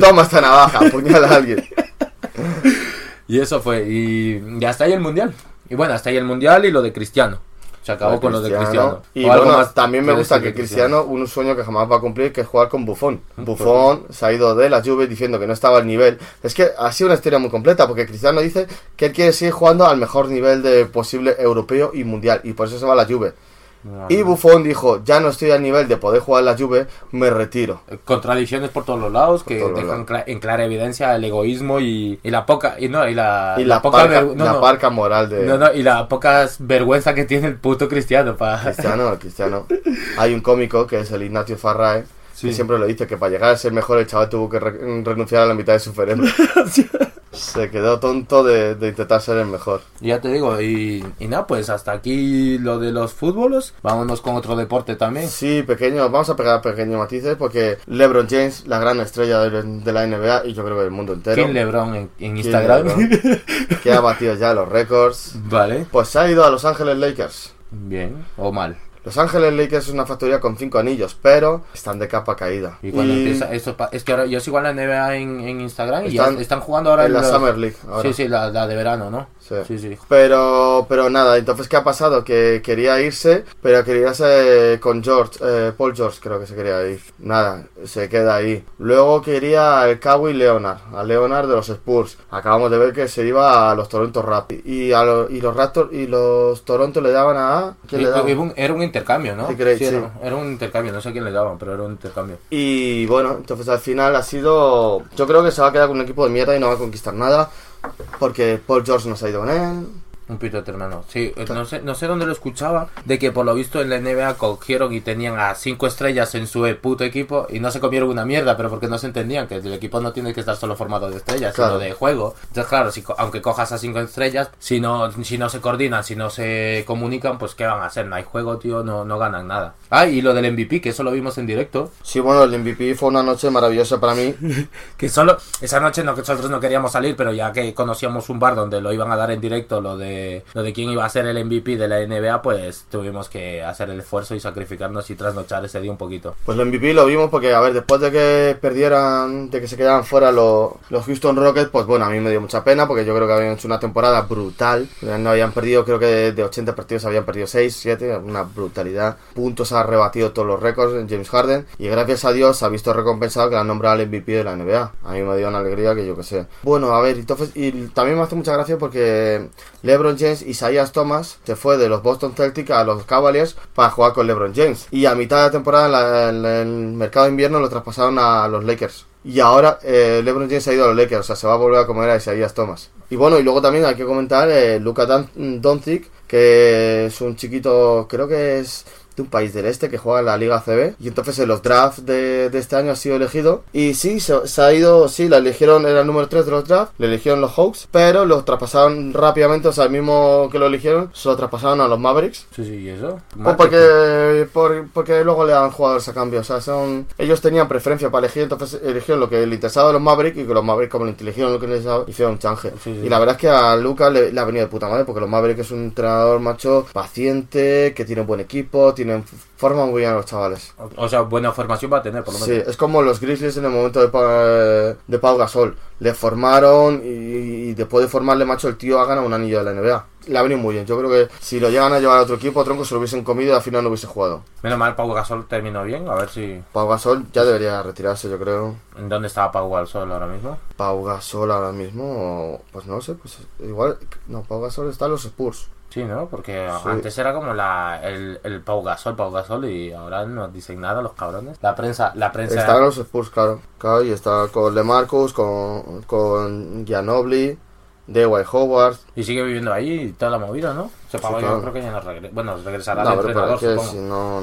Toma esta navaja, apuñala a alguien. Y eso fue, y, y hasta ahí el mundial. Y bueno, hasta ahí el mundial y lo de Cristiano. Se acabó con lo de Cristiano. Y O algo bueno, más también me gusta que Cristiano, un sueño que jamás va a cumplir, que es jugar con Buffon. Buffon se ha ido de la Juve diciendo que no estaba al nivel. Es que ha sido una historia muy completa, porque Cristiano dice que él quiere seguir jugando al mejor nivel de posible europeo y mundial, y por eso se va a la Juve. No, Y. Buffon dijo, ya no estoy al nivel de poder jugar la Juve, me retiro. Contradicciones por todos los lados que dejan lados. en clara evidencia el egoísmo y, y la poca y no y la, Y la, poca parca, ver- no, la no, parca moral de no, no, y la poca vergüenza que tiene el puto Cristiano para Cristiano, Cristiano. Hay un cómico que es el Ignacio Farrae, Sí. que siempre lo dice, que para llegar a ser mejor el chaval tuvo que re- renunciar a la mitad de su cerebro. Se quedó tonto de, de intentar ser el mejor. ya te digo y, y nada pues hasta aquí lo de los fútbolos. Vámonos con otro deporte también. Sí, pequeño, vamos a pegar pequeños matices porque LeBron James, la gran estrella de, de la NBA y yo creo que del mundo entero, King LeBron en, Instagram LeBron, que ha batido ya los récords, vale. Pues se ha ido a Los Ángeles Lakers. bien o mal Los Ángeles Lakers es una factoría con cinco anillos, pero están de capa caída. y cuando Y empieza esto pa- es que ahora yo sigo en la NBA en, en Instagram y Están ya están jugando ahora en la los- Summer League. ahora. sí sí la, la de verano no Sí. sí sí Pero, pero nada, entonces ¿qué ha pasado? Que quería irse, pero quería irse con George, eh, Paul George creo que se quería ir. Nada, se queda ahí. Luego quería al Kawhi Leonard, a Leonard de los Spurs. Acabamos de ver que se iba a los Toronto Raptors. Y, a lo- y los Raptors y los Toronto le daban a... ¿quién le daban? era un- era un intercambio, ¿no? Creo, era, sí. era un intercambio, no sé a quién le daban, pero era un intercambio. Y bueno, entonces al final ha sido... Yo creo que se va a quedar con un equipo de mierda y no va a conquistar nada. Porque Paul George no se ha ido con él. Un Peter hermano. Sí, eh, no sé, no sé dónde lo escuchaba, de que por lo visto en la NBA cogieron y tenían a cinco estrellas en su puto equipo y no se comieron una mierda, pero porque no se entendían que el equipo no tiene que estar solo formado de estrellas, Claro. sino de juego. Entonces, claro, si, aunque cojas a cinco estrellas, si no, si no se coordinan, si no se comunican, pues ¿qué van a hacer? No hay juego, tío, no, no ganan nada. Ah, y lo del MVP, que eso lo vimos en directo. Sí, bueno, el MVP fue una noche maravillosa para mí. Que solo, esa noche no, que nosotros no queríamos salir, pero ya que conocíamos un bar donde lo iban a dar en directo, lo de, lo de quién iba a ser el MVP de la NBA, pues tuvimos que hacer el esfuerzo y sacrificarnos y trasnochar ese día un poquito. Pues el MVP lo vimos porque, a ver, después de que perdieran, de que se quedaran fuera los, los Houston Rockets, pues bueno, a mí me dio mucha pena porque yo creo que habían hecho una temporada brutal. No habían perdido, creo que de, de 80 partidos habían perdido 6, 7, una brutalidad. Puntos ha rebatido todos los récords en James Harden y gracias a Dios ha visto recompensado que le han nombrado al MVP de la NBA. A mí me dio una alegría que yo que sé. Bueno, a ver, entonces, y también me hace mucha gracia porque LeBron James, Isaiah Thomas, se fue de los Boston Celtics a los Cavaliers para jugar con LeBron James. Y a mitad de temporada, en, la- el mercado de invierno, lo traspasaron a los Lakers. Y ahora eh, LeBron James ha ido a los Lakers, o sea, se va a volver a comer a Isaiah Thomas. Y bueno, y luego también hay que comentar eh, Dan- Doncic, que es un chiquito, creo que es de un país del este que juega en la Liga CB y entonces en los drafts de, de este año ha sido elegido y sí, se, se ha ido, sí, la eligieron, era el número 3 de los drafts, le eligieron los Hawks, pero los traspasaron rápidamente, o sea, el mismo que lo eligieron, se lo traspasaron a los Mavericks. Sí, sí, ¿y eso? Pues porque, por- porque luego le dan jugadores a cambio, o sea, son ellos tenían preferencia para elegir, entonces eligieron lo que le interesaba a los Mavericks y que los Mavericks como le eligieron lo que les hicieron un change. Sí, sí. Y la verdad es que a Lucas le, le ha venido de puta madre porque los Mavericks es un entrenador macho paciente, que tiene un buen equipo, tienen forman muy bien a los chavales. O sea, buena formación va a tener, por lo Sí, menos. es como los Grizzlies en el momento de, Pa- de Pau Gasol. Le formaron y, y después de formarle, macho, el tío ha ganado un anillo de la NBA. Le ha venido muy bien. Yo creo que si lo llegan a llevar a otro equipo, tronco se lo hubiesen comido y al final no hubiese jugado. Menos mal, Pau Gasol terminó bien. A ver si. Pau Gasol ya debería retirarse, yo creo. ¿En dónde estaba Pau Gasol ahora mismo? Pau Gasol ahora mismo, pues no sé, pues igual, no, Pau Gasol está en los Spurs. Sí, ¿no? Porque Sí. antes era como la, el, el Pau Gasol, Pau Gasol, y ahora no dicen nada los cabrones. La prensa, la prensa. Está en los Spurs, claro. claro y está con LeMarcus, con, con Gianobli, Dewey Howard. Y sigue viviendo ahí y toda la movida, ¿no? Se pagó, claro. yo creo que ya no regresa. Bueno, regresará No, pero entrenador, que si no...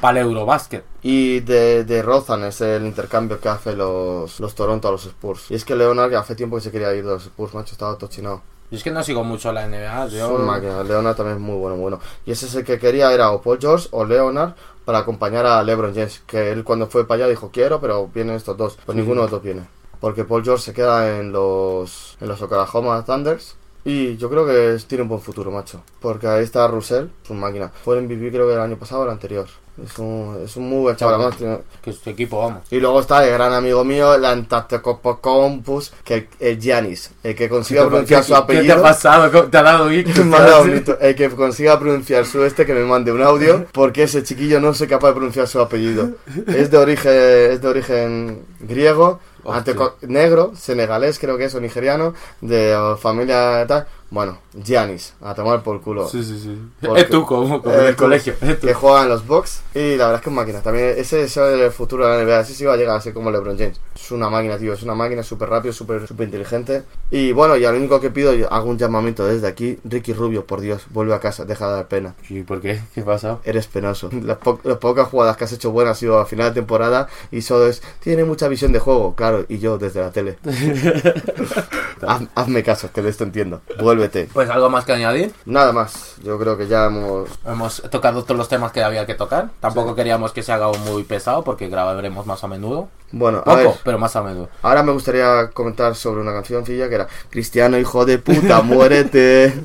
Para el Eurobasket. Y de, de Rozan es el intercambio que hace los, los Toronto a los Spurs. Y es que Leonard, que hace tiempo que se quería ir de los Spurs, macho, estaba tochinado. Y es que no sigo mucho la NBA. Yo... una máquina. Leonard también es muy bueno, bueno. Y ese es el que quería, era o Paul George o Leonard para acompañar a LeBron James. Que él cuando fue para allá dijo, quiero, pero vienen estos dos. Pues ninguno de los dos viene. Porque Paul George se queda en los, en los Oklahoma Thunders. Y yo creo que tiene un buen futuro, macho. Porque ahí está Russell, una máquina. Fue el MVP creo que el año pasado o el anterior. Es un, es un muy buen chaval. Que su equipo, vamos. y luego está el gran amigo mío, el Antatocompus, que el Giannis, el que consiga pronunciar su ¿Qué te apellido. ha pasado? ¿Cómo ¿Te ha dado. El que consiga pronunciar su este, que me mande un audio, porque ese chiquillo no soy capaz de pronunciar su apellido. Es de origen, es de origen griego. Anteco- negro, senegalés creo que es, o nigeriano, de familia tal. Bueno, Giannis, a tomar por culo. Sí, sí, sí. Porque- Es tú, como, como en Eh, el colegio. Es. Que juega en los box y la verdad es que es máquina. También ese es el futuro de la NBA. Ese sí va a llegar a ser como LeBron James. Es una máquina, tío. Es una máquina súper rápido, súper súper inteligente. Y bueno, y al único que pido, hago un llamamiento desde aquí. Ricky Rubio, por Dios, vuelve a casa. Deja de dar pena. ¿Y por qué? ¿Qué pasa? Eres penoso. Las, po- las pocas jugadas que has hecho buenas ha sido a final de temporada y solo es. Tiene mucha visión de juego, claro, y yo desde la tele. Haz- hazme caso, que de esto entiendo. Vuélvete. Pues algo más que añadir. Nada más. Yo creo que ya hemos. Hemos tocado todos los temas que había que tocar. Tampoco queríamos que se haga muy pesado porque grabaremos más a menudo. Bueno, a Poco, ver. pero más a menudo. Ahora me gustaría comentar sobre una cancioncilla que era Cristiano hijo de puta, muérete.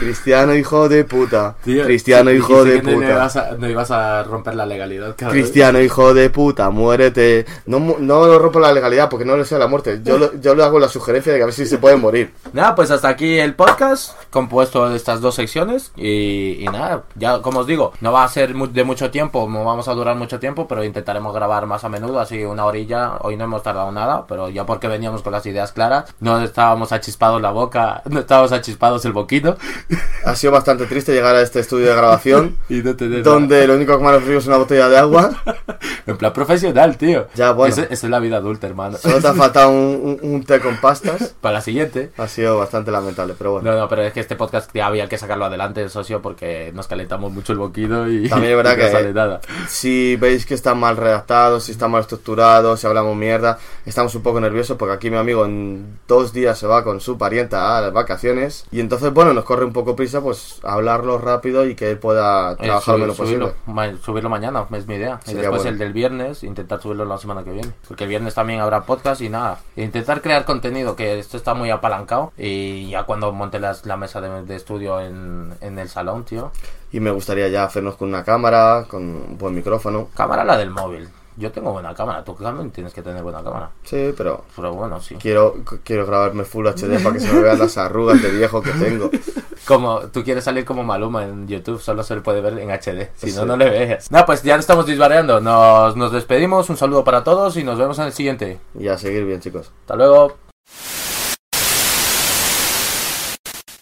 Cristiano hijo de puta. Cristiano hijo de No puta. ibas, a, no ibas a romper la legalidad, cabrón. Cristiano hijo de puta, muérete. No, mu- no lo rompo la legalidad porque no le sea la muerte. Yo, lo- yo le hago la sugerencia de que a ver si se puede morir. Nada, pues hasta aquí el podcast, compuesto de estas dos secciones. Y, y nada, ya como os digo, no va a ser de mucho tiempo, no vamos a durar mucho tiempo, pero intentaremos grabar más a menudo, así una orilla. Hoy no hemos tardado nada, pero ya porque veníamos con las ideas claras, no estábamos achispados la boca, no estábamos achispados el boquito. Ha sido bastante triste llegar a este estudio de grabación Y no tener donde lo único que me ha ofrecido es una botella de agua. nada. En plan profesional, tío. Ya, bueno. Esa esa es la vida adulta, hermano. Solo te ha faltado un, un- un té con pastas. Para la siguiente. Ha sido bastante lamentable, pero bueno. No, no, pero es que este podcast ya había que sacarlo adelante, socio, porque nos calentamos mucho el boquido y También es verdad que- sale nada. Si veis que está mal redactado, si está mal estructurado, si hablamos mierda, estamos un poco nerviosos porque aquí mi amigo en dos días se va con su parienta a las vacaciones y entonces, bueno, nos corre un poco prisa pues hablarlo rápido y que él pueda Eh, trabajar lo posible. subirlo, ma- subirlo mañana, es mi idea. y después bueno. el del viernes, intentar subirlo la semana que viene. Porque el viernes también habrá podcast y nada. Intentar crear contenido, que esto está muy apalancado. Y ya cuando monte las- la mesa de, de estudio en, en el salón, tío. Y me gustaría ya hacernos con una cámara, con un buen micrófono. Cámara la del móvil. Yo tengo buena cámara, tú también tienes que tener buena cámara. Sí, pero Pero bueno, sí. quiero, quiero grabarme Full HD para que se me vean las arrugas de viejo que tengo. Como tú quieres salir como Maluma en YouTube, solo se le puede ver en HD. Si no, Sí. no le veas. No, pues ya estamos disvariando. Nos, nos despedimos. Un saludo para todos y nos vemos en el siguiente. Y a seguir bien, chicos. Hasta luego.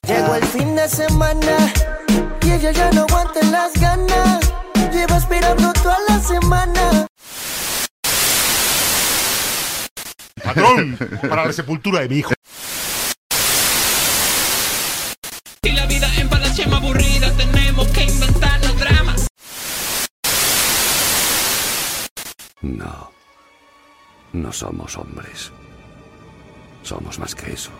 Llegó el fin de semana y ella ya no aguanta las ganas. Lleva esperando toda la semana. Patrón, para la sepultura de mi hijo. Y la vida en palache más aburrida, tenemos que inventar los dramas. No. No somos hombres. Somos más que eso.